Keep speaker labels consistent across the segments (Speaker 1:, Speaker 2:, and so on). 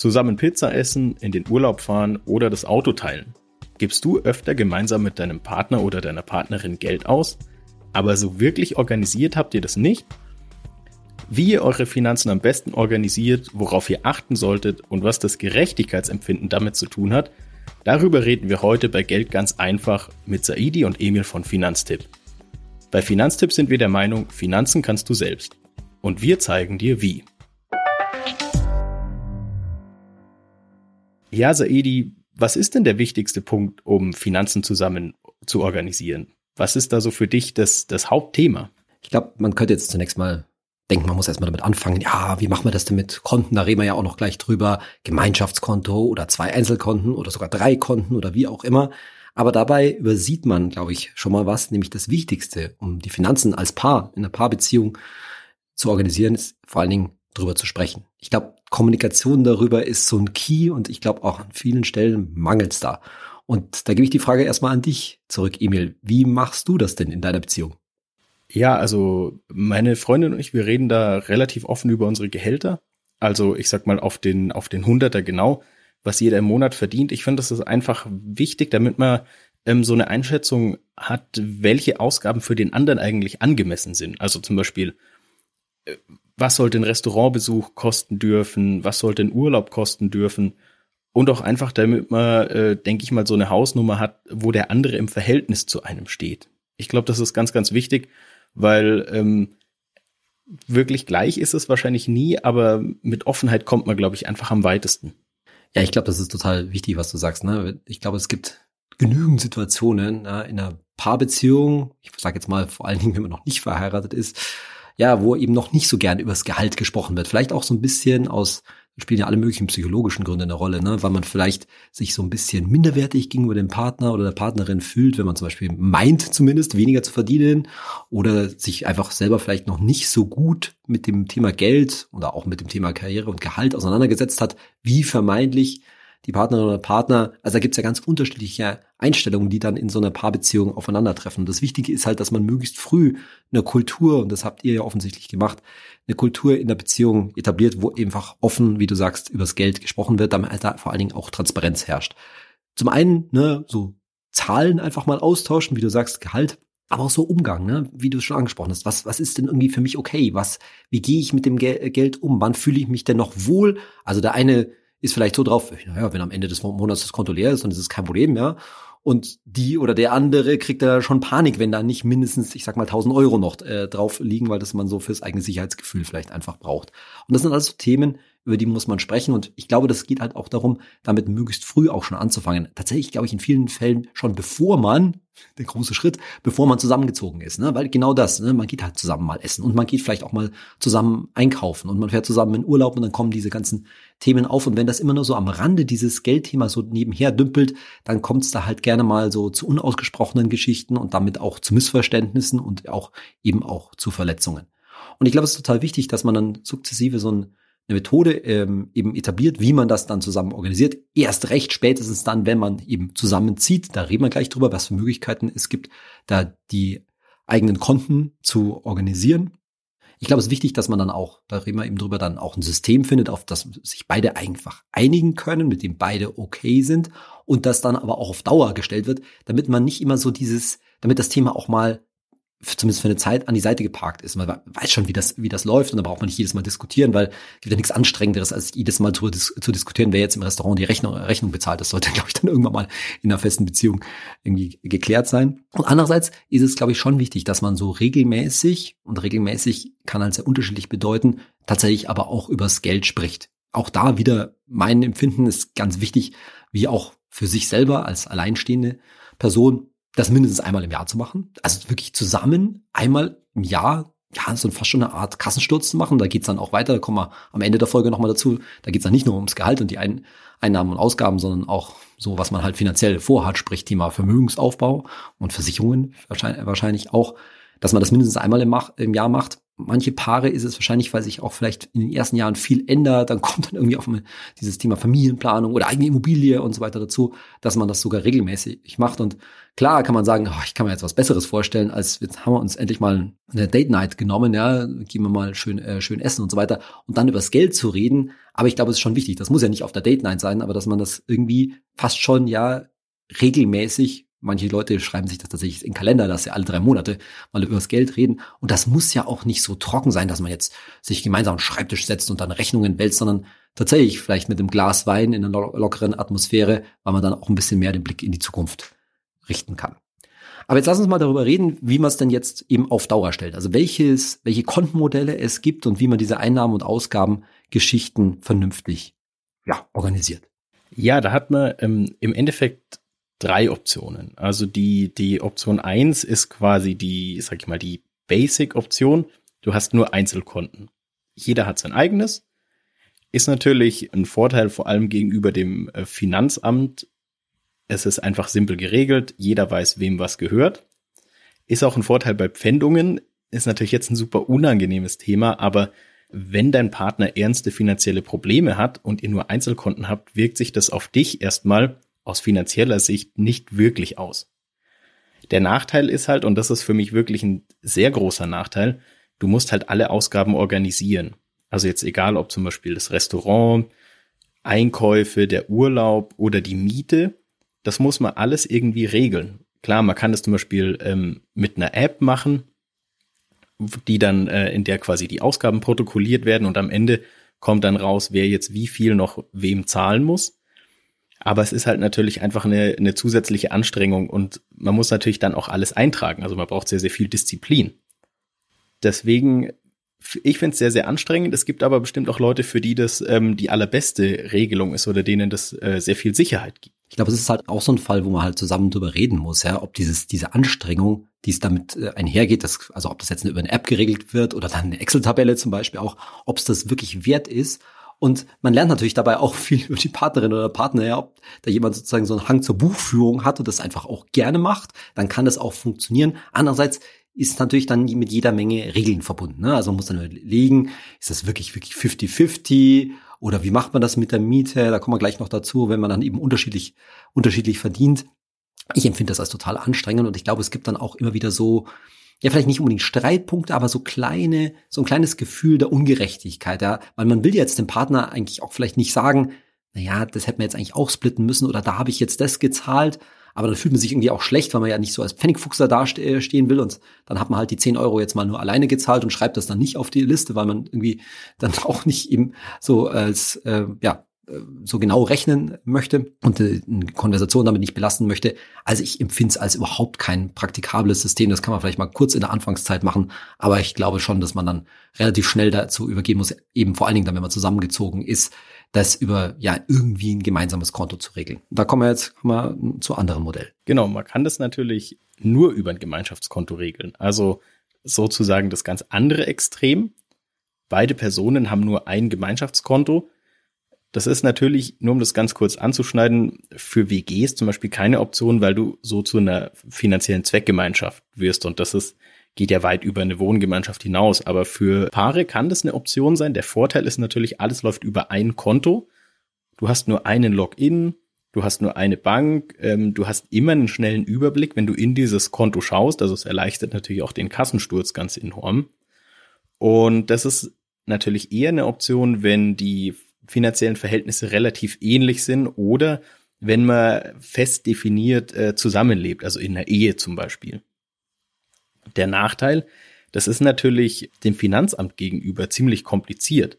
Speaker 1: Zusammen Pizza essen, in den Urlaub fahren oder das Auto teilen. Gibst du öfter gemeinsam mit deinem Partner oder deiner Partnerin Geld aus, aber so wirklich organisiert habt ihr das nicht? Wie ihr eure Finanzen am besten organisiert, worauf ihr achten solltet und was das Gerechtigkeitsempfinden damit zu tun hat, darüber reden wir heute bei Geld ganz einfach mit Saidi und Emil von Finanztipp. Bei Finanztipp sind wir der Meinung, Finanzen kannst du selbst. Und wir zeigen dir wie. Ja, Saidi, was ist denn der wichtigste Punkt, um Finanzen zusammen zu organisieren? Was ist da so für dich das, das Hauptthema?
Speaker 2: Ich glaube, man könnte jetzt zunächst mal denken, man muss erstmal damit anfangen, ja, wie machen wir das denn mit Konten? Da reden wir ja auch noch gleich drüber. Gemeinschaftskonto oder zwei Einzelkonten oder sogar drei Konten oder wie auch immer. Aber dabei übersieht man, glaube ich, schon mal was, nämlich das Wichtigste, um die Finanzen als Paar in einer Paarbeziehung zu organisieren, ist vor allen Dingen drüber zu sprechen. Ich glaube, Kommunikation darüber ist so ein Key und ich glaube auch an vielen Stellen mangelt es da. Und da gebe ich die Frage erstmal an dich zurück, Emil. Wie machst du das denn in deiner Beziehung?
Speaker 1: Ja, also meine Freundin und ich, wir reden da relativ offen über unsere Gehälter. Also ich sag mal auf den, auf den Hunderter genau, was jeder im Monat verdient. Ich finde, das ist einfach wichtig, damit man ähm, so eine Einschätzung hat, welche Ausgaben für den anderen eigentlich angemessen sind. Also zum Beispiel, äh, was sollte ein Restaurantbesuch kosten dürfen, was sollte ein Urlaub kosten dürfen und auch einfach, damit man, äh, denke ich mal, so eine Hausnummer hat, wo der andere im Verhältnis zu einem steht. Ich glaube, das ist ganz, ganz wichtig, weil ähm, wirklich gleich ist es wahrscheinlich nie, aber mit Offenheit kommt man, glaube ich, einfach am weitesten.
Speaker 2: Ja, ich glaube, das ist total wichtig, was du sagst. Ne? Ich glaube, es gibt genügend Situationen ne, in einer Paarbeziehung, ich sage jetzt mal vor allen Dingen, wenn man noch nicht verheiratet ist, ja, wo eben noch nicht so gern über das Gehalt gesprochen wird. Vielleicht auch so ein bisschen aus, spielen ja alle möglichen psychologischen Gründe eine Rolle, ne? weil man vielleicht sich so ein bisschen minderwertig gegenüber dem Partner oder der Partnerin fühlt, wenn man zum Beispiel meint zumindest weniger zu verdienen oder sich einfach selber vielleicht noch nicht so gut mit dem Thema Geld oder auch mit dem Thema Karriere und Gehalt auseinandergesetzt hat, wie vermeintlich die Partnerin oder Partner. Also da gibt's ja ganz unterschiedliche Einstellungen, die dann in so einer Paarbeziehung aufeinandertreffen. Und das Wichtige ist halt, dass man möglichst früh eine Kultur, und das habt ihr ja offensichtlich gemacht, eine Kultur in der Beziehung etabliert, wo einfach offen, wie du sagst, übers Geld gesprochen wird, damit halt da vor allen Dingen auch Transparenz herrscht. Zum einen, ne, so Zahlen einfach mal austauschen, wie du sagst, Gehalt, aber auch so Umgang, ne? wie du es schon angesprochen hast. Was, was ist denn irgendwie für mich okay? Was, wie gehe ich mit dem Gel Geld um? Wann fühle ich mich denn noch wohl? Also der eine ist vielleicht so drauf, naja, wenn am Ende des Monats das Konto leer ist, dann ist es kein Problem, ja. Und die oder der andere kriegt da schon Panik, wenn da nicht mindestens, ich sag mal, 1000 Euro noch äh, drauf liegen, weil das man so fürs eigene Sicherheitsgefühl vielleicht einfach braucht. Und das sind alles so Themen, über die muss man sprechen. Und ich glaube, das geht halt auch darum, damit möglichst früh auch schon anzufangen. Tatsächlich glaube ich in vielen Fällen schon bevor man, der große Schritt, bevor man zusammengezogen ist. Ne? Weil genau das, ne? man geht halt zusammen mal essen und man geht vielleicht auch mal zusammen einkaufen und man fährt zusammen in Urlaub und dann kommen diese ganzen Themen auf. Und wenn das immer nur so am Rande dieses Geldthema so nebenher dümpelt, dann kommt es da halt gerne mal so zu unausgesprochenen Geschichten und damit auch zu Missverständnissen und auch eben auch zu Verletzungen. Und ich glaube, es ist total wichtig, dass man dann sukzessive so ein eine Methode ähm, eben etabliert, wie man das dann zusammen organisiert. Erst recht spätestens dann, wenn man eben zusammenzieht. Da reden wir gleich drüber, was für Möglichkeiten es gibt, da die eigenen Konten zu organisieren. Ich glaube, es ist wichtig, dass man dann auch, da reden wir eben drüber, dann auch ein System findet, auf das sich beide einfach einigen können, mit dem beide okay sind und das dann aber auch auf Dauer gestellt wird, damit man nicht immer so dieses, damit das Thema auch mal zumindest für eine Zeit an die Seite geparkt ist. Man weiß schon, wie das, wie das läuft und da braucht man nicht jedes Mal diskutieren, weil es gibt ja nichts Anstrengenderes, als jedes Mal zu, zu diskutieren, wer jetzt im Restaurant die Rechnung, Rechnung bezahlt. Das sollte, glaube ich, dann irgendwann mal in einer festen Beziehung irgendwie geklärt sein. Und andererseits ist es, glaube ich, schon wichtig, dass man so regelmäßig, und regelmäßig kann halt sehr unterschiedlich bedeuten, tatsächlich aber auch übers Geld spricht. Auch da wieder mein Empfinden ist ganz wichtig, wie auch für sich selber als alleinstehende Person das mindestens einmal im Jahr zu machen. Also wirklich zusammen einmal im Jahr, ja, so fast schon eine Art Kassensturz zu machen. Da geht's dann auch weiter, da kommen wir am Ende der Folge nochmal dazu. Da geht's dann nicht nur ums Gehalt und die Ein Einnahmen und Ausgaben, sondern auch so, was man halt finanziell vorhat, sprich Thema Vermögensaufbau und Versicherungen wahrscheinlich, auch, dass man das mindestens einmal im, im Jahr macht. Manche Paare ist es wahrscheinlich, weil sich auch vielleicht in den ersten Jahren viel ändert, dann kommt dann irgendwie auf dieses Thema Familienplanung oder eigene Immobilie und so weiter dazu, dass man das sogar regelmäßig macht. Und klar kann man sagen, oh, ich kann mir jetzt was Besseres vorstellen, als jetzt haben wir uns endlich mal eine Date Night genommen, ja, gehen wir mal schön, äh, schön essen und so weiter und dann über das Geld zu reden. Aber ich glaube, es ist schon wichtig. Das muss ja nicht auf der Date Night sein, aber dass man das irgendwie fast schon ja regelmäßig Manche Leute schreiben sich das tatsächlich in Kalender, dass sie alle drei Monate mal über das Geld reden. Und das muss ja auch nicht so trocken sein, dass man jetzt sich gemeinsam am Schreibtisch setzt und dann Rechnungen wälzt, sondern tatsächlich vielleicht mit einem Glas Wein in einer lockeren Atmosphäre, weil man dann auch ein bisschen mehr den Blick in die Zukunft richten kann. Aber jetzt lass uns mal darüber reden, wie man es denn jetzt eben auf Dauer stellt. Also welches, welche Kontenmodelle es gibt und wie man diese Einnahmen und Ausgabengeschichten vernünftig ja, organisiert.
Speaker 1: Ja, da hat man ähm, im Endeffekt drei Optionen. Also die, die Option eins ist quasi die, sag ich mal, die Basic-Option. Du hast nur Einzelkonten. Jeder hat sein eigenes. Ist natürlich ein Vorteil vor allem gegenüber dem äh, Finanzamt. Es ist einfach simpel geregelt. Jeder weiß, wem was gehört. Ist auch ein Vorteil bei Pfändungen. Ist natürlich jetzt ein super unangenehmes Thema, aber wenn dein Partner ernste finanzielle Probleme hat und ihr nur Einzelkonten habt, wirkt sich das auf dich erstmal aus finanzieller Sicht nicht wirklich aus. Der Nachteil ist halt, und das ist für mich wirklich ein sehr großer Nachteil, du musst halt alle Ausgaben organisieren. Also jetzt egal, ob zum Beispiel das Restaurant, Einkäufe, der Urlaub oder die Miete, das muss man alles irgendwie regeln. Klar, man kann das zum Beispiel ähm, mit einer App machen, die dann, äh, in der quasi die Ausgaben protokolliert werden und am Ende kommt dann raus, wer jetzt wie viel noch wem zahlen muss. Aber es ist halt natürlich einfach eine, eine zusätzliche Anstrengung und man muss natürlich dann auch alles eintragen. Also man braucht sehr, sehr viel Disziplin. Deswegen, ich finde es sehr, sehr anstrengend. Es gibt aber bestimmt auch Leute, für die das ähm, die allerbeste Regelung ist oder denen das äh, sehr viel Sicherheit gibt.
Speaker 2: Ich glaube, es ist halt auch so ein Fall, wo man halt zusammen drüber reden muss, ja, ob dieses, diese Anstrengung, die es damit äh, einhergeht, dass, also ob das jetzt über eine App geregelt wird oder dann eine Excel-Tabelle zum Beispiel auch, ob es das wirklich wert ist und man lernt natürlich dabei auch viel über die Partnerin oder Partner, ja, ob da jemand sozusagen so einen Hang zur Buchführung hat und das einfach auch gerne macht, dann kann das auch funktionieren. Andererseits ist natürlich dann mit jeder Menge Regeln verbunden. Ne? Also man muss dann überlegen, ist das wirklich, wirklich 50-50 oder wie macht man das mit der Miete? Da kommen wir gleich noch dazu, wenn man dann eben unterschiedlich, unterschiedlich verdient. Ich empfinde das als total anstrengend und ich glaube, es gibt dann auch immer wieder so, ja, vielleicht nicht unbedingt Streitpunkte, aber so kleine, so ein kleines Gefühl der Ungerechtigkeit, ja. Weil man will jetzt dem Partner eigentlich auch vielleicht nicht sagen, na ja, das hätten wir jetzt eigentlich auch splitten müssen oder da habe ich jetzt das gezahlt. Aber dann fühlt man sich irgendwie auch schlecht, weil man ja nicht so als Pfennigfuchser dastehen will und dann hat man halt die 10 Euro jetzt mal nur alleine gezahlt und schreibt das dann nicht auf die Liste, weil man irgendwie dann auch nicht eben so als, äh, ja, so genau rechnen möchte und äh, eine Konversation damit nicht belasten möchte. Also ich empfinde es als überhaupt kein praktikables System. Das kann man vielleicht mal kurz in der Anfangszeit machen, aber ich glaube schon, dass man dann relativ schnell dazu übergehen muss, eben vor allen Dingen dann, wenn man zusammengezogen ist, das über ja irgendwie ein gemeinsames Konto zu regeln. Da kommen wir jetzt mal zu anderen Modellen.
Speaker 1: Genau, man kann das natürlich nur über ein Gemeinschaftskonto regeln. Also sozusagen das ganz andere Extrem. Beide Personen haben nur ein Gemeinschaftskonto das ist natürlich, nur um das ganz kurz anzuschneiden, für WGs zum Beispiel keine Option, weil du so zu einer finanziellen Zweckgemeinschaft wirst. Und das ist, geht ja weit über eine Wohngemeinschaft hinaus. Aber für Paare kann das eine Option sein. Der Vorteil ist natürlich, alles läuft über ein Konto. Du hast nur einen Login, du hast nur eine Bank, ähm, du hast immer einen schnellen Überblick, wenn du in dieses Konto schaust. Also es erleichtert natürlich auch den Kassensturz ganz enorm. Und das ist natürlich eher eine Option, wenn die finanziellen Verhältnisse relativ ähnlich sind oder wenn man fest definiert äh, zusammenlebt, also in der Ehe zum Beispiel. Der Nachteil, das ist natürlich dem Finanzamt gegenüber ziemlich kompliziert.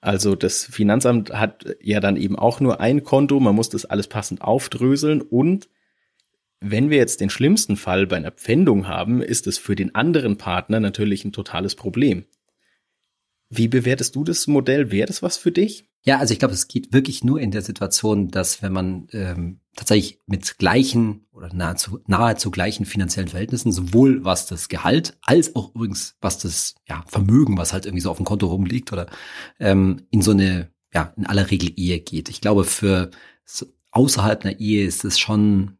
Speaker 1: Also das Finanzamt hat ja dann eben auch nur ein Konto, man muss das alles passend aufdröseln und wenn wir jetzt den schlimmsten Fall bei einer Pfändung haben, ist es für den anderen Partner natürlich ein totales Problem. Wie bewertest du das Modell? Wäre das was für dich?
Speaker 2: Ja, also ich glaube, es geht wirklich nur in der Situation, dass wenn man ähm, tatsächlich mit gleichen oder nahezu, nahezu gleichen finanziellen Verhältnissen, sowohl was das Gehalt als auch übrigens was das ja, Vermögen, was halt irgendwie so auf dem Konto rumliegt oder ähm, in so eine, ja, in aller Regel Ehe geht. Ich glaube, für so außerhalb einer Ehe ist es schon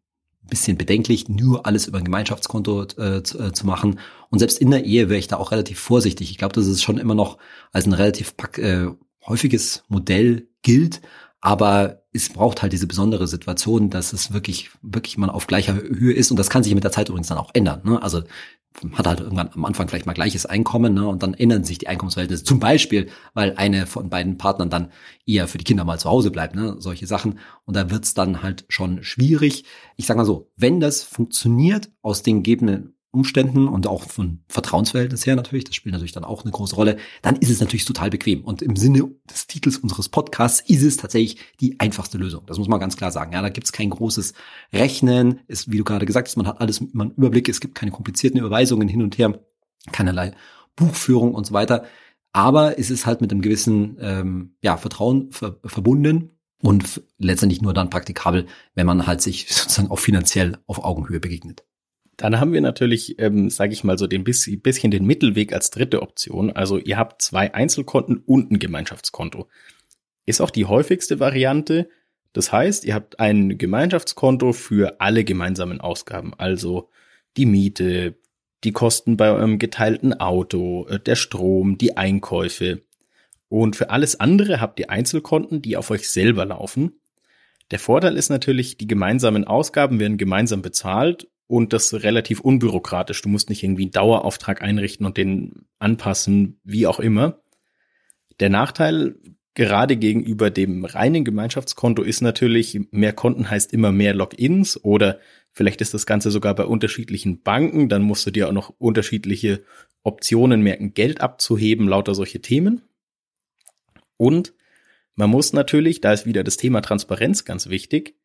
Speaker 2: bisschen bedenklich, nur alles über ein Gemeinschaftskonto äh, zu, äh, zu, machen. Und selbst in der Ehe wäre ich da auch relativ vorsichtig. Ich glaube, dass es schon immer noch als ein relativ äh, häufiges Modell gilt. Aber es braucht halt diese besondere Situation, dass es wirklich, wirklich man auf gleicher Höhe ist. Und das kann sich mit der Zeit übrigens dann auch ändern. Ne? Also hat halt irgendwann am Anfang vielleicht mal gleiches Einkommen ne, und dann ändern sich die Einkommensverhältnisse. Zum Beispiel, weil eine von beiden Partnern dann eher für die Kinder mal zu Hause bleibt, ne, solche Sachen. Und da wird's dann halt schon schwierig. Ich sag mal so, wenn das funktioniert aus den gegebenen Umständen und auch von Vertrauensverhältnis her natürlich, das spielt natürlich dann auch eine große Rolle, dann ist es natürlich total bequem. Und im Sinne des Titels unseres Podcasts ist es tatsächlich die einfachste Lösung. Das muss man ganz klar sagen. Ja, da gibt es kein großes Rechnen. Ist, wie du gerade gesagt hast, man hat alles immer einen Überblick. Es gibt keine komplizierten Überweisungen hin und her, keinerlei Buchführung und so weiter. Aber es ist halt mit einem gewissen ähm, ja, Vertrauen ver verbunden und letztendlich nur dann praktikabel, wenn man halt sich sozusagen auch finanziell auf Augenhöhe begegnet.
Speaker 1: Dann haben wir natürlich, ähm, sage ich mal so, den bisschen, bisschen den Mittelweg als dritte Option. Also ihr habt zwei Einzelkonten und ein Gemeinschaftskonto. Ist auch die häufigste Variante. Das heißt, ihr habt ein Gemeinschaftskonto für alle gemeinsamen Ausgaben, also die Miete, die Kosten bei eurem geteilten Auto, äh, der Strom, die Einkäufe. Und für alles andere habt ihr Einzelkonten, die auf euch selber laufen. Der Vorteil ist natürlich, die gemeinsamen Ausgaben werden gemeinsam bezahlt und das relativ unbürokratisch. Du musst nicht irgendwie einen Dauerauftrag einrichten und den anpassen, wie auch immer. Der Nachteil gerade gegenüber dem reinen Gemeinschaftskonto ist natürlich, mehr Konten heißt immer mehr Logins oder vielleicht ist das Ganze sogar bei unterschiedlichen Banken, dann musst du dir auch noch unterschiedliche Optionen merken, Geld abzuheben, lauter solche Themen. Und man muss natürlich, da ist wieder das Thema Transparenz ganz wichtig,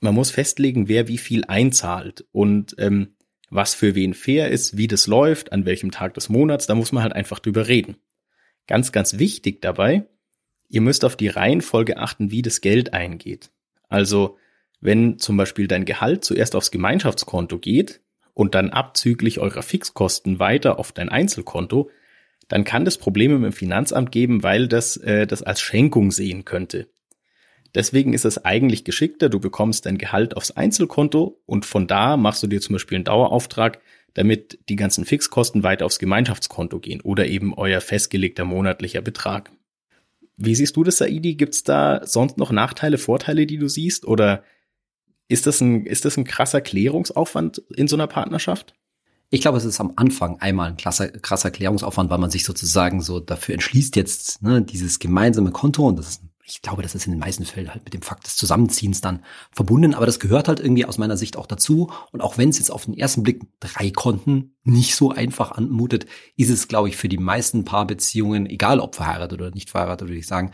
Speaker 1: man muss festlegen, wer wie viel einzahlt und ähm, was für wen fair ist, wie das läuft, an welchem Tag des Monats, da muss man halt einfach drüber reden. Ganz, ganz wichtig dabei, ihr müsst auf die Reihenfolge achten, wie das Geld eingeht. Also, wenn zum Beispiel dein Gehalt zuerst aufs Gemeinschaftskonto geht und dann abzüglich eurer Fixkosten weiter auf dein Einzelkonto, dann kann das Probleme mit dem Finanzamt geben, weil das äh, das als Schenkung sehen könnte. Deswegen ist es eigentlich geschickter, du bekommst dein Gehalt aufs Einzelkonto und von da machst du dir zum Beispiel einen Dauerauftrag, damit die ganzen Fixkosten weiter aufs Gemeinschaftskonto gehen oder eben euer festgelegter monatlicher Betrag. Wie siehst du das, Saidi? Gibt es da sonst noch Nachteile, Vorteile, die du siehst? Oder ist das ein, ist das ein krasser Klärungsaufwand in so einer Partnerschaft?
Speaker 2: Ich glaube, es ist am Anfang einmal ein krasser, krasser Klärungsaufwand, weil man sich sozusagen so dafür entschließt, jetzt ne, dieses gemeinsame Konto, und das ist ich glaube, das ist in den meisten Fällen halt mit dem Fakt des Zusammenziehens dann verbunden, aber das gehört halt irgendwie aus meiner Sicht auch dazu. Und auch wenn es jetzt auf den ersten Blick drei Konten nicht so einfach anmutet, ist es, glaube ich, für die meisten Paarbeziehungen, egal ob verheiratet oder nicht verheiratet, würde ich sagen,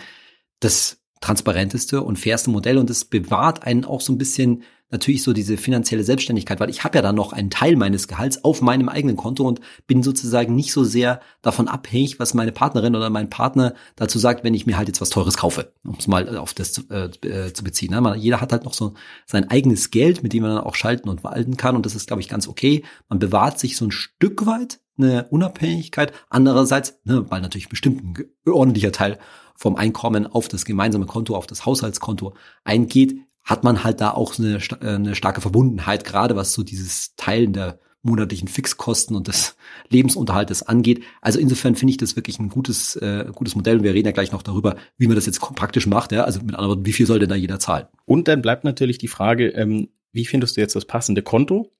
Speaker 2: das transparenteste und fairste Modell und es bewahrt einen auch so ein bisschen natürlich so diese finanzielle Selbstständigkeit, weil ich habe ja dann noch einen Teil meines Gehalts auf meinem eigenen Konto und bin sozusagen nicht so sehr davon abhängig, was meine Partnerin oder mein Partner dazu sagt, wenn ich mir halt jetzt was Teures kaufe, um es mal auf das zu, äh, äh zu beziehen. Ne? Man, jeder hat halt noch so sein eigenes Geld, mit dem man dann auch schalten und walten kann und das ist, glaube ich, ganz okay. Man bewahrt sich so ein Stück weit eine Unabhängigkeit. Andererseits, ne, weil natürlich bestimmt ein ordentlicher Teil vom Einkommen auf das gemeinsame Konto, auf das Haushaltskonto eingeht, hat man halt da auch eine, äh, eine starke Verbundenheit, gerade was so dieses Teilen der monatlichen Fixkosten und des Lebensunterhaltes angeht. Also insofern finde ich das wirklich ein gutes, äh, gutes Modell. Und wir reden ja gleich noch darüber, wie man das jetzt praktisch macht. Ja? Also mit anderen Worten, wie viel soll denn da jeder zahlen?
Speaker 1: Und dann bleibt natürlich die Frage, ähm, wie findest du jetzt das passende Konto?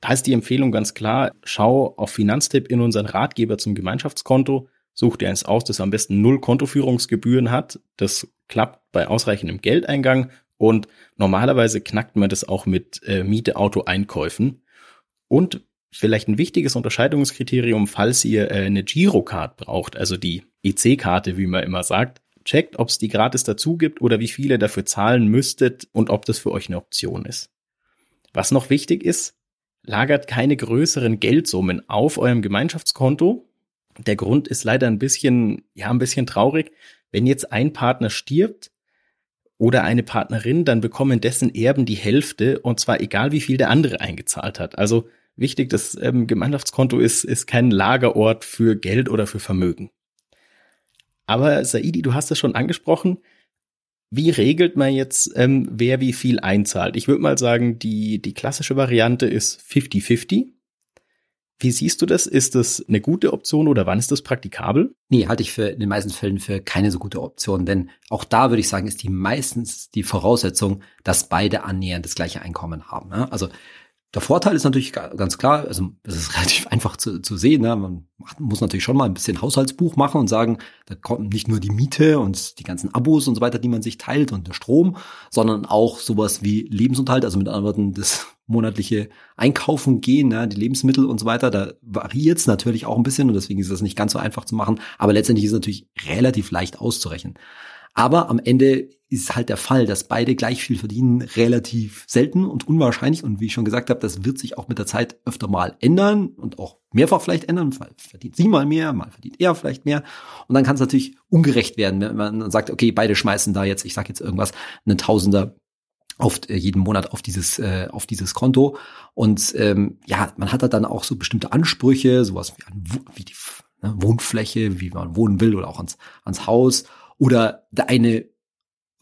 Speaker 1: Da ist die Empfehlung ganz klar, schau auf Finanztipp in unseren Ratgeber zum Gemeinschaftskonto, such dir eins aus, das am besten null Kontoführungsgebühren hat. Das klappt bei ausreichendem Geldeingang und normalerweise knackt man das auch mit äh, Miete-Auto-Einkäufen. Und vielleicht ein wichtiges Unterscheidungskriterium, falls ihr äh, eine Girocard braucht, also die EC-Karte, wie man immer sagt, checkt, ob es die gratis dazu gibt oder wie viele dafür zahlen müsstet und ob das für euch eine Option ist. Was noch wichtig ist, lagert keine größeren Geldsummen auf eurem Gemeinschaftskonto. Der Grund ist leider ein bisschen, ja, ein bisschen traurig. Wenn jetzt ein Partner stirbt, oder eine Partnerin, dann bekommen dessen Erben die Hälfte und zwar egal wie viel der andere eingezahlt hat. Also wichtig, das ähm, Gemeinschaftskonto ist, ist kein Lagerort für Geld oder für Vermögen. Aber Saidi, du hast es schon angesprochen, Wie regelt man jetzt, ähm, wer wie viel einzahlt? Ich würde mal sagen, die, die klassische Variante ist 50-50. Wie siehst du das? Ist das eine gute Option oder wann ist das praktikabel?
Speaker 2: Nee, halte ich für in den meisten Fällen für keine so gute Option, denn auch da würde ich sagen, ist die meistens die Voraussetzung, dass beide annähernd das gleiche Einkommen haben. Ne? Also der Vorteil ist natürlich ganz klar, also es ist relativ einfach zu, zu sehen. Ne? Man muss natürlich schon mal ein bisschen Haushaltsbuch machen und sagen, da kommt nicht nur die Miete und die ganzen Abos und so weiter, die man sich teilt und der Strom, sondern auch sowas wie Lebensunterhalt, also mit anderen Worten das monatliche Einkaufen gehen, ne? die Lebensmittel und so weiter. Da variiert es natürlich auch ein bisschen und deswegen ist das nicht ganz so einfach zu machen. Aber letztendlich ist es natürlich relativ leicht auszurechnen. Aber am Ende ist halt der Fall, dass beide gleich viel verdienen, relativ selten und unwahrscheinlich. Und wie ich schon gesagt habe, das wird sich auch mit der Zeit öfter mal ändern und auch mehrfach vielleicht ändern. Mal verdient sie mal mehr, mal verdient er vielleicht mehr. Und dann kann es natürlich ungerecht werden, wenn man sagt, okay, beide schmeißen da jetzt, ich sage jetzt irgendwas, einen Tausender auf äh, jeden Monat auf dieses äh, auf dieses Konto und ähm, ja man hat da dann auch so bestimmte Ansprüche sowas wie, an, wie die ne, Wohnfläche wie man wohnen will oder auch ans ans Haus oder der eine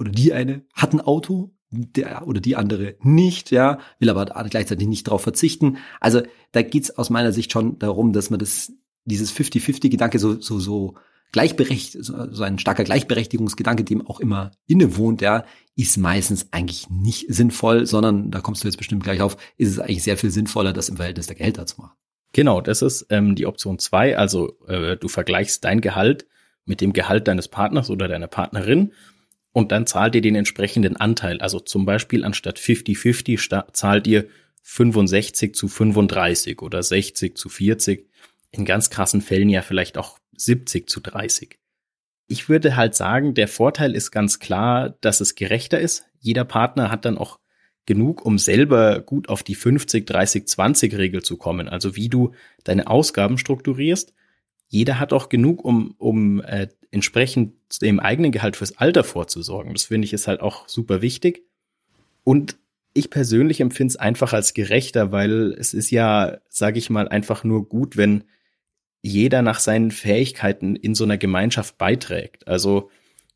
Speaker 2: oder die eine hat ein Auto, der oder die andere nicht, ja, will aber gleichzeitig nicht darauf verzichten. Also da geht's aus meiner Sicht schon darum, dass man das, dieses 50-50-Gedanke so, so, so gleichberechtigt, so ein starker Gleichberechtigungsgedanke, dem auch immer innewohnt, ja, ist meistens eigentlich nicht sinnvoll, sondern da kommst du jetzt bestimmt gleich auf, ist es eigentlich sehr viel sinnvoller, das im Verhältnis der Gehälter zu machen.
Speaker 1: Genau, das ist ähm, die Option zwei. Also äh, du vergleichst dein Gehalt mit dem Gehalt deines Partners oder deiner Partnerin und dann zahlt ihr den entsprechenden Anteil. Also zum Beispiel anstatt 50-50 zahlt ihr 65 zu 35 oder 60 zu 40. In ganz krassen Fällen ja vielleicht auch 70 zu 30. Ich würde halt sagen, der Vorteil ist ganz klar, dass es gerechter ist. Jeder Partner hat dann auch genug, um selber gut auf die 50, 30, 20 Regel zu kommen. Also wie du deine Ausgaben strukturierst jeder hat auch genug, um, um äh, entsprechend dem eigenen Gehalt fürs Alter vorzusorgen. Das finde ich ist halt auch super wichtig. Und ich persönlich empfinde es einfach als gerechter, weil es ist ja, sage ich mal, einfach nur gut, wenn jeder nach seinen Fähigkeiten in so einer Gemeinschaft beiträgt. Also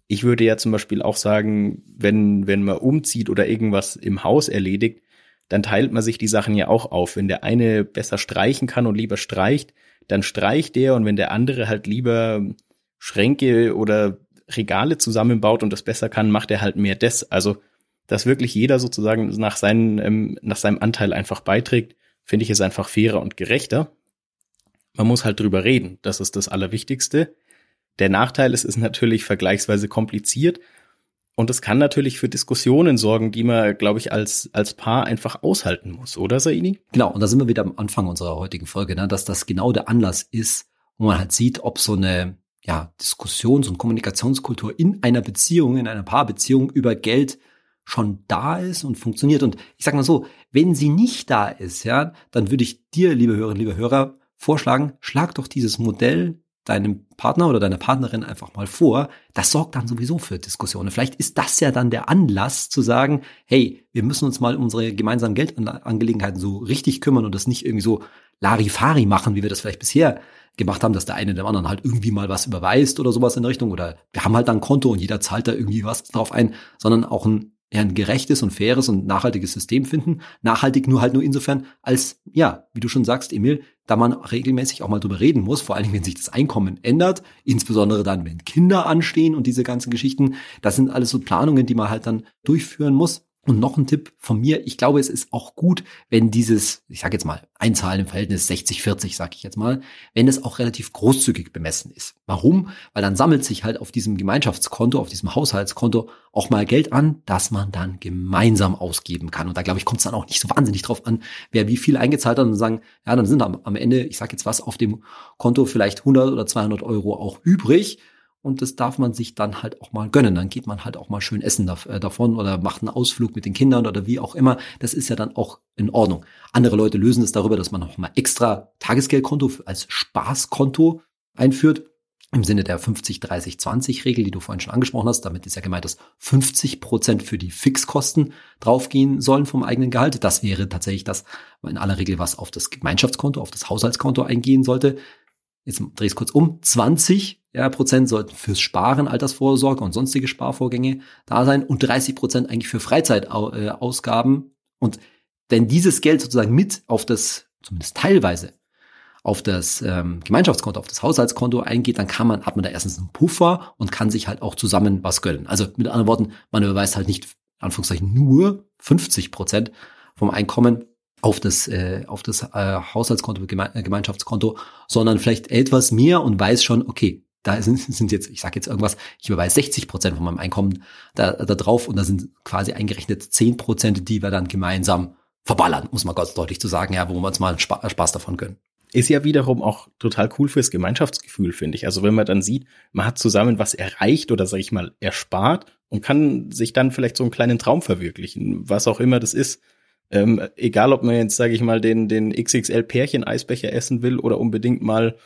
Speaker 1: ich würde ja zum Beispiel auch sagen, wenn, wenn man umzieht oder irgendwas im Haus erledigt, dann teilt man sich die Sachen ja auch auf. Wenn der eine besser streichen kann und lieber streicht, dann streicht der und wenn der andere halt lieber Schränke oder Regale zusammenbaut und das besser kann, macht er halt mehr des. Also, dass wirklich jeder sozusagen nach, seinen, ähm, nach seinem Anteil einfach beiträgt, finde ich es einfach fairer und gerechter. Man muss halt drüber reden. Das ist das Allerwichtigste. Der Nachteil ist, ist natürlich vergleichsweise kompliziert, und es kann natürlich für Diskussionen sorgen, die man, glaube ich, als, als Paar einfach aushalten muss, oder Saini?
Speaker 2: Genau, und da sind wir wieder am Anfang unserer heutigen Folge, ne, dass das genau der Anlass ist, wo man halt sieht, ob so eine ja, Diskussions- und Kommunikationskultur in einer Beziehung, in einer Paarbeziehung über Geld schon da ist und funktioniert. Und ich sage mal so, wenn sie nicht da ist, ja, dann würde ich dir, liebe Hörerinnen, liebe Hörer, vorschlagen, schlag doch dieses Modell deinem Partner oder deiner Partnerin einfach mal vor, das sorgt dann sowieso für Diskussionen. Vielleicht ist das ja dann der Anlass zu sagen, hey, wir müssen uns mal um unsere gemeinsamen Geldangelegenheiten so richtig kümmern und das nicht irgendwie so Larifari machen, wie wir das vielleicht bisher gemacht haben, dass der eine dem anderen halt irgendwie mal was überweist oder sowas in der Richtung oder wir haben halt dann ein Konto und jeder zahlt da irgendwie was drauf ein, sondern auch ein ja, ein gerechtes und faires und nachhaltiges System finden. Nachhaltig nur halt nur insofern, als, ja, wie du schon sagst, Emil, da man regelmäßig auch mal drüber reden muss, vor allen Dingen, wenn sich das Einkommen ändert, insbesondere dann, wenn Kinder anstehen und diese ganzen Geschichten. Das sind alles so Planungen, die man halt dann durchführen muss. Und noch ein Tipp von mir, ich glaube, es ist auch gut, wenn dieses, ich sage jetzt mal, Einzahlen im Verhältnis 60-40, sage ich jetzt mal, wenn es auch relativ großzügig bemessen ist. Warum? Weil dann sammelt sich halt auf diesem Gemeinschaftskonto, auf diesem Haushaltskonto auch mal Geld an, das man dann gemeinsam ausgeben kann. Und da glaube ich, kommt es dann auch nicht so wahnsinnig drauf an, wer wie viel eingezahlt hat und sagen, ja, dann sind am, am Ende, ich sage jetzt was, auf dem Konto vielleicht 100 oder 200 Euro auch übrig und das darf man sich dann halt auch mal gönnen. Dann geht man halt auch mal schön essen äh, davon oder macht einen Ausflug mit den Kindern oder wie auch immer. Das ist ja dann auch in Ordnung. Andere Leute lösen es darüber, dass man noch mal extra Tagesgeldkonto als Spaßkonto einführt. Im Sinne der 50-30-20-Regel, die du vorhin schon angesprochen hast. Damit ist ja gemeint, dass 50 Prozent für die Fixkosten draufgehen sollen vom eigenen Gehalt. Das wäre tatsächlich das, in aller Regel was auf das Gemeinschaftskonto, auf das Haushaltskonto eingehen sollte. Jetzt drehe ich es kurz um. 20 ja, Prozent sollten fürs Sparen, Altersvorsorge und sonstige Sparvorgänge da sein und 30 Prozent eigentlich für Freizeitausgaben. Und wenn dieses Geld sozusagen mit auf das, zumindest teilweise, auf das ähm, Gemeinschaftskonto, auf das Haushaltskonto eingeht, dann kann man, hat man da erstens einen Puffer und kann sich halt auch zusammen was gönnen. Also mit anderen Worten, man überweist halt nicht, Anführungszeichen, nur 50 Prozent vom Einkommen auf das, äh, auf das äh, Haushaltskonto, Geme äh, Gemeinschaftskonto, sondern vielleicht etwas mehr und weiß schon, okay, da sind, sind jetzt, ich sage jetzt irgendwas, ich überweise 60 Prozent von meinem Einkommen da, da drauf und da sind quasi eingerechnet 10 Prozent, die wir dann gemeinsam verballern, muss man ganz deutlich zu sagen, ja, wo wir uns mal Spaß davon gönnen
Speaker 1: ist ja wiederum auch total cool fürs Gemeinschaftsgefühl, finde ich. Also wenn man dann sieht, man hat zusammen was erreicht oder sag ich mal erspart und kann sich dann vielleicht so einen kleinen Traum verwirklichen, was auch immer das ist. Ähm, egal, ob man jetzt, sage ich mal, den, den XXL-Pärchen-Eisbecher essen will oder unbedingt mal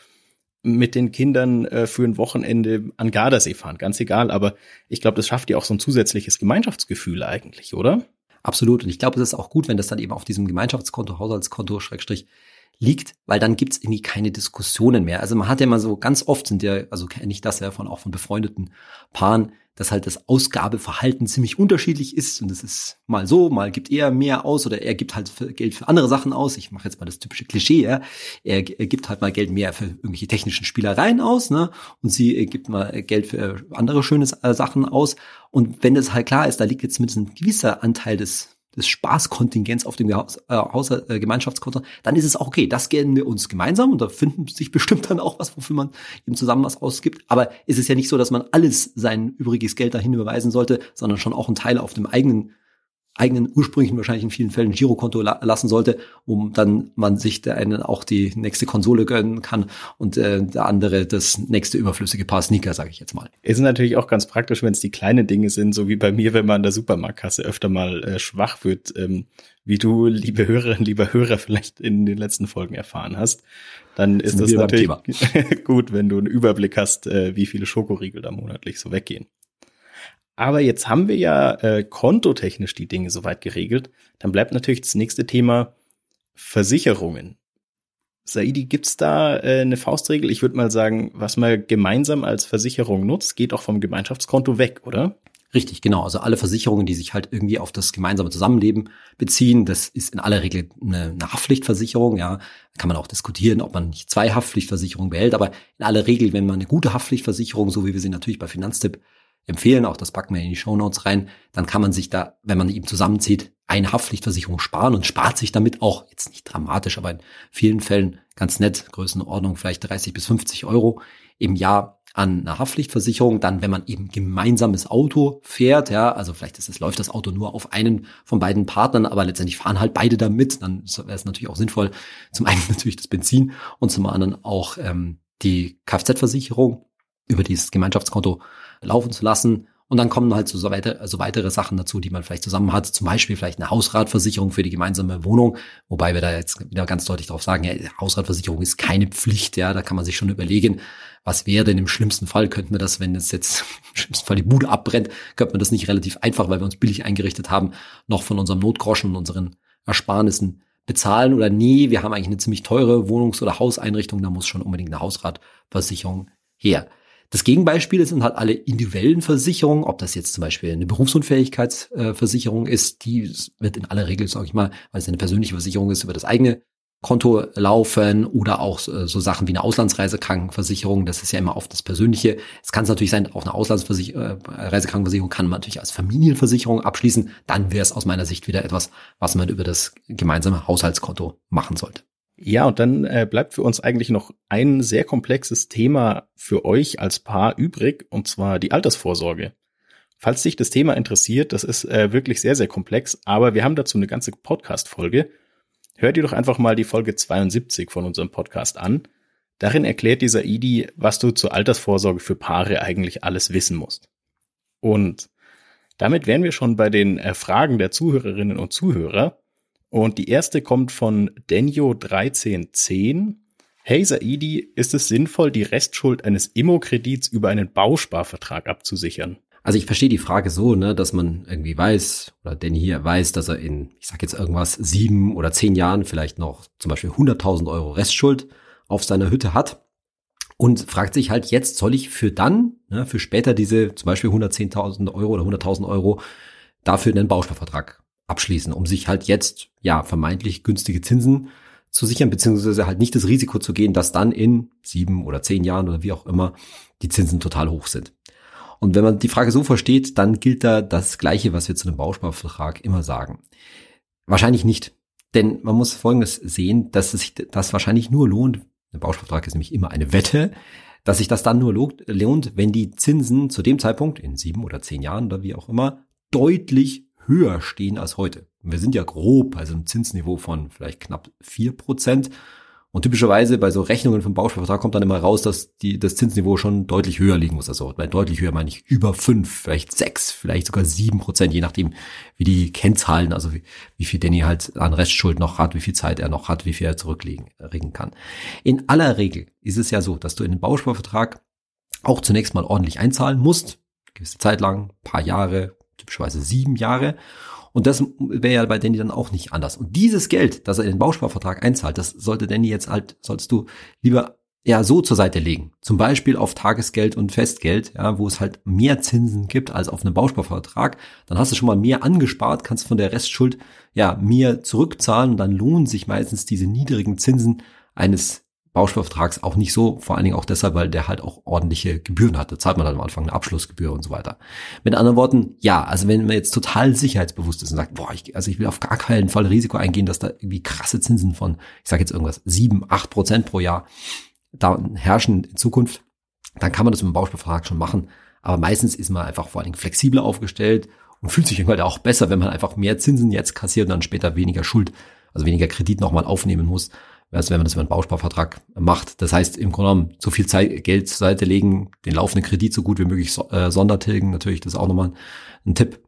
Speaker 1: mit den Kindern äh, für ein Wochenende an Gardasee fahren, ganz egal. Aber ich glaube, das schafft ja auch so ein zusätzliches Gemeinschaftsgefühl eigentlich, oder?
Speaker 2: Absolut. Und ich glaube, es ist auch gut, wenn das dann eben auf diesem Gemeinschaftskonto, Haushaltskonto, Schrägstrich, liegt, weil dann gibt's irgendwie keine Diskussionen mehr. Also man hat ja immer so, ganz oft sind ja, also kenne ich das ja von auch von befreundeten Paaren, dass halt das Ausgabeverhalten ziemlich unterschiedlich ist und es ist mal so, mal gibt er mehr aus oder er gibt halt Geld für andere Sachen aus. Ich mache jetzt mal das typische Klischee, ja. Er, er gibt halt mal Geld mehr für irgendwelche technischen Spielereien aus, ne? Und sie gibt mal Geld für andere schöne äh, Sachen aus. Und wenn das halt klar ist, da liegt jetzt zumindest ein gewisser Anteil des des Spaßkontingents auf dem Haus, äh, Haus, äh, Gemeinschaftskonto, dann ist es auch okay. Das gelten wir uns gemeinsam und da finden sich bestimmt dann auch was, wofür man eben zusammen was ausgibt. Aber es ist ja nicht so, dass man alles sein übriges Geld dahin überweisen sollte, sondern schon auch einen Teil auf dem eigenen eigenen ursprünglichen wahrscheinlich in vielen Fällen Girokonto la lassen sollte, um dann man sich der einen auch die nächste Konsole gönnen kann und äh, der andere das nächste überflüssige Paar Sneaker, sage ich jetzt mal.
Speaker 1: Ist natürlich auch ganz praktisch, wenn es die kleinen Dinge sind, so wie bei mir, wenn man an der Supermarktkasse öfter mal äh, schwach wird, ähm, wie du, liebe Hörerinnen, lieber Hörer, vielleicht in den letzten Folgen erfahren hast. Dann ist das natürlich gut, wenn du einen Überblick hast, äh, wie viele Schokoriegel da monatlich so weggehen. Aber jetzt haben wir ja äh, kontotechnisch die Dinge soweit geregelt. Dann bleibt natürlich das nächste Thema Versicherungen. Saidi, gibt's da äh, eine Faustregel? Ich würde mal sagen, was man gemeinsam als Versicherung nutzt, geht auch vom Gemeinschaftskonto weg, oder?
Speaker 2: Richtig, genau. Also alle Versicherungen, die sich halt irgendwie auf das gemeinsame Zusammenleben beziehen, das ist in aller Regel eine, eine Haftpflichtversicherung. Ja, kann man auch diskutieren, ob man nicht zwei Haftpflichtversicherungen behält. Aber in aller Regel, wenn man eine gute Haftpflichtversicherung, so wie wir sie natürlich bei Finanztipp empfehlen, auch das packen wir in die Show Notes rein, dann kann man sich da, wenn man eben zusammenzieht, eine Haftpflichtversicherung sparen und spart sich damit auch, jetzt nicht dramatisch, aber in vielen Fällen ganz nett, Größenordnung vielleicht 30 bis 50 Euro im Jahr an einer Haftpflichtversicherung. Dann, wenn man eben gemeinsames Auto fährt, ja, also vielleicht ist es, läuft das Auto nur auf einen von beiden Partnern, aber letztendlich fahren halt beide damit, dann wäre es natürlich auch sinnvoll, zum einen natürlich das Benzin und zum anderen auch ähm, die Kfz-Versicherung über dieses Gemeinschaftskonto laufen zu lassen. Und dann kommen halt so, weiter, so weitere Sachen dazu, die man vielleicht zusammen hat. Zum Beispiel vielleicht eine Hausratversicherung für die gemeinsame Wohnung. Wobei wir da jetzt wieder ganz deutlich darauf sagen, ja, Hausratversicherung ist keine Pflicht. Ja, da kann man sich schon überlegen, was wäre denn im schlimmsten Fall? Könnten wir das, wenn es jetzt im schlimmsten Fall die Bude abbrennt, könnte man das nicht relativ einfach, weil wir uns billig eingerichtet haben, noch von unserem Notgroschen und unseren Ersparnissen bezahlen oder nee, wir haben eigentlich eine ziemlich teure Wohnungs- oder Hauseinrichtung, da muss schon unbedingt eine Hausratversicherung her. Das Gegenbeispiel sind halt alle individuellen Versicherungen, ob das jetzt zum Beispiel eine Berufsunfähigkeitsversicherung ist, die wird in aller Regel, sage ich mal, weil es eine persönliche Versicherung ist, über das eigene Konto laufen oder auch so Sachen wie eine Auslandsreisekrankenversicherung. Das ist ja immer oft das Persönliche. Es kann es natürlich sein, auch eine Auslandsreisekrankenversicherung kann man natürlich als Familienversicherung abschließen. Dann wäre es aus meiner Sicht wieder etwas, was man über das gemeinsame Haushaltskonto machen sollte.
Speaker 1: Ja, und dann äh, bleibt für uns eigentlich noch ein sehr komplexes Thema für euch als Paar übrig, und zwar die Altersvorsorge. Falls dich das Thema interessiert, das ist äh, wirklich sehr, sehr komplex, aber wir haben dazu eine ganze Podcast-Folge. Hört ihr doch einfach mal die Folge 72 von unserem Podcast an. Darin erklärt dieser Idi, was du zur Altersvorsorge für Paare eigentlich alles wissen musst. Und damit wären wir schon bei den äh, Fragen der Zuhörerinnen und Zuhörer. Und die erste kommt von Denjo1310. Hey Saidi, ist es sinnvoll, die Restschuld eines Immokredits über einen Bausparvertrag abzusichern?
Speaker 2: Also ich verstehe die Frage so, ne, dass man irgendwie weiß, oder Danny hier weiß, dass er in, ich sag jetzt irgendwas, sieben oder zehn Jahren vielleicht noch zum Beispiel 100.000 Euro Restschuld auf seiner Hütte hat. und fragt sich halt jetzt, soll ich für dann, ne, für später diese zum Beispiel 110.000 Euro oder 100.000 Euro dafür einen Bausparvertrag abschließen, um sich halt jetzt ja vermeintlich günstige Zinsen zu sichern, beziehungsweise halt nicht das Risiko zu gehen, dass dann in sieben oder zehn Jahren oder wie auch immer die Zinsen total hoch sind. Und wenn man die Frage so versteht, dann gilt da das Gleiche, was wir zu einem Bausparvertrag immer sagen. Wahrscheinlich nicht. Denn man muss Folgendes sehen, dass es sich das wahrscheinlich nur lohnt, ein Bausparvertrag ist nämlich immer eine Wette, dass sich das dann nur lohnt, wenn die Zinsen zu dem Zeitpunkt, in sieben oder zehn Jahren oder wie auch immer, deutlich höher stehen als heute. Wir sind ja grob bei so einem Zinsniveau von vielleicht knapp vier Prozent. Und typischerweise bei so Rechnungen vom Bausparvertrag kommt dann immer raus, dass die, das Zinsniveau schon deutlich höher liegen muss. Also bei deutlich höher meine ich über fünf, vielleicht sechs, vielleicht sogar sieben Prozent, je nachdem, wie die Kennzahlen, also wie, wie viel Danny halt an Restschuld noch hat, wie viel Zeit er noch hat, wie viel er zurücklegen kann. In aller Regel ist es ja so, dass du in den Bausparvertrag auch zunächst mal ordentlich einzahlen musst, gewisse Zeit lang, paar Jahre, typischerweise sieben Jahre. Und das wäre ja bei Danny dann auch nicht anders. Und dieses Geld, das er in den Bausparvertrag einzahlt, das sollte Danny jetzt halt, sollst du lieber eher so zur Seite legen. Zum Beispiel auf Tagesgeld und Festgeld, ja, wo es halt mehr Zinsen gibt als auf einem Bausparvertrag. Dann hast du schon mal mehr angespart, kannst von der Restschuld ja mehr zurückzahlen und dann lohnen sich meistens diese niedrigen Zinsen eines Bausparvertrags auch nicht so, vor allen Dingen auch deshalb, weil der halt auch ordentliche Gebühren hat. Da zahlt man dann am Anfang eine Abschlussgebühr und so weiter. Mit anderen Worten, ja, also wenn man jetzt total sicherheitsbewusst ist und sagt, boah, ich, also ich will auf gar keinen Fall Risiko eingehen, dass da irgendwie krasse Zinsen von, ich sage jetzt irgendwas, sieben, acht Prozent pro Jahr da herrschen in Zukunft, dann kann man das mit dem Bausparvertrag schon machen. Aber meistens ist man einfach vor allen Dingen flexibler aufgestellt und fühlt sich irgendwann auch besser, wenn man einfach mehr Zinsen jetzt kassiert und dann später weniger Schuld, also weniger Kredit nochmal aufnehmen muss, als wenn man das über einen Bausparvertrag macht. Das heißt, im Grunde genommen so viel Zeit, Geld zur Seite legen, den laufenden Kredit so gut wie möglich so, äh, sondertilgen, natürlich, das ist auch nochmal ein Tipp.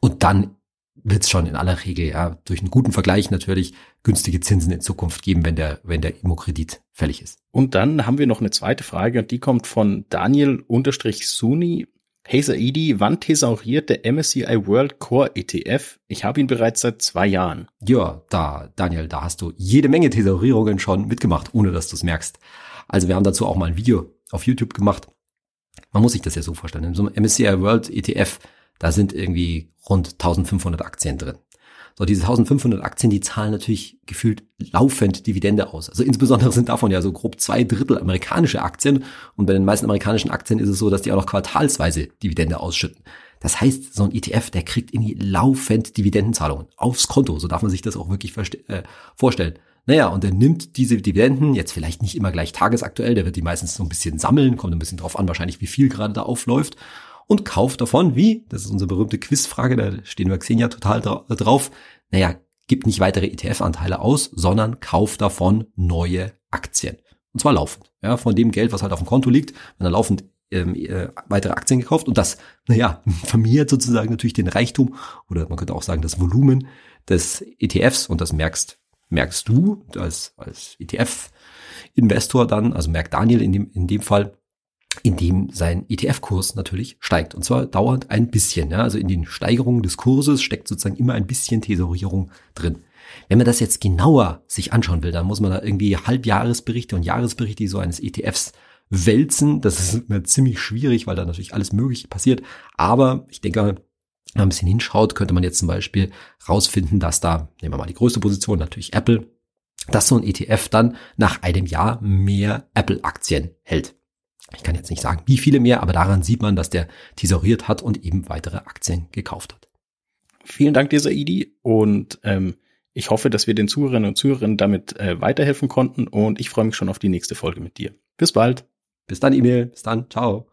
Speaker 2: Und dann wird es schon in aller Regel, ja, durch einen guten Vergleich natürlich günstige Zinsen in Zukunft geben, wenn der, wenn der Immokredit fällig ist.
Speaker 1: Und dann haben wir noch eine zweite Frage und die kommt von Daniel-Suni Hey Saidi, wann thesauriert der MSCI World Core ETF? Ich habe ihn bereits seit zwei Jahren.
Speaker 2: Ja, da, Daniel, da hast du jede Menge Thesaurierungen schon mitgemacht, ohne dass du es merkst. Also wir haben dazu auch mal ein Video auf YouTube gemacht. Man muss sich das ja so vorstellen. In so einem MSCI World ETF, da sind irgendwie rund 1500 Aktien drin. So, diese 1500 Aktien, die zahlen natürlich gefühlt laufend Dividende aus. Also insbesondere sind davon ja so grob zwei Drittel amerikanische Aktien. Und bei den meisten amerikanischen Aktien ist es so, dass die auch noch quartalsweise Dividende ausschütten. Das heißt, so ein ETF, der kriegt irgendwie laufend Dividendenzahlungen aufs Konto. So darf man sich das auch wirklich äh, vorstellen. Naja, und er nimmt diese Dividenden, jetzt vielleicht nicht immer gleich tagesaktuell, der wird die meistens so ein bisschen sammeln, kommt ein bisschen drauf an, wahrscheinlich wie viel gerade da aufläuft und kauft davon, wie, das ist unsere berühmte Quizfrage, da stehen wir Xenia total drauf, naja, gibt nicht weitere ETF-Anteile aus, sondern kauft davon neue Aktien. Und zwar laufend. Ja, von dem Geld, was halt auf dem Konto liegt, wenn er laufend ähm, äh, weitere Aktien gekauft. Und das, naja, vermehrt sozusagen natürlich den Reichtum oder man könnte auch sagen das Volumen des ETFs und das merkst, merkst du als, als ETF-Investor dann, also merkt Daniel in dem, in dem Fall, in dem sein ETF-Kurs natürlich steigt. Und zwar dauernd ein bisschen. Ja? Also in den Steigerungen des Kurses steckt sozusagen immer ein bisschen Tesorierung drin. Wenn man das jetzt genauer sich anschauen will, dann muss man da irgendwie Halbjahresberichte und Jahresberichte so eines ETFs wälzen. Das ist mir ziemlich schwierig, weil da natürlich alles Mögliche passiert. Aber ich denke, wenn man ein bisschen hinschaut, könnte man jetzt zum Beispiel rausfinden, dass da, nehmen wir mal die größte Position, natürlich Apple, dass so ein ETF dann nach einem Jahr mehr Apple-Aktien hält. Ich kann jetzt nicht sagen, wie viele mehr, aber daran sieht man, dass der tesauriert hat und eben weitere Aktien gekauft hat.
Speaker 1: Vielen Dank, dieser Idi. Und ähm, ich hoffe, dass wir den Zuhörerinnen und Zuhörern damit äh, weiterhelfen konnten. Und ich freue mich schon auf die nächste Folge mit dir. Bis bald.
Speaker 2: Bis dann, E-Mail. Bis dann. Ciao.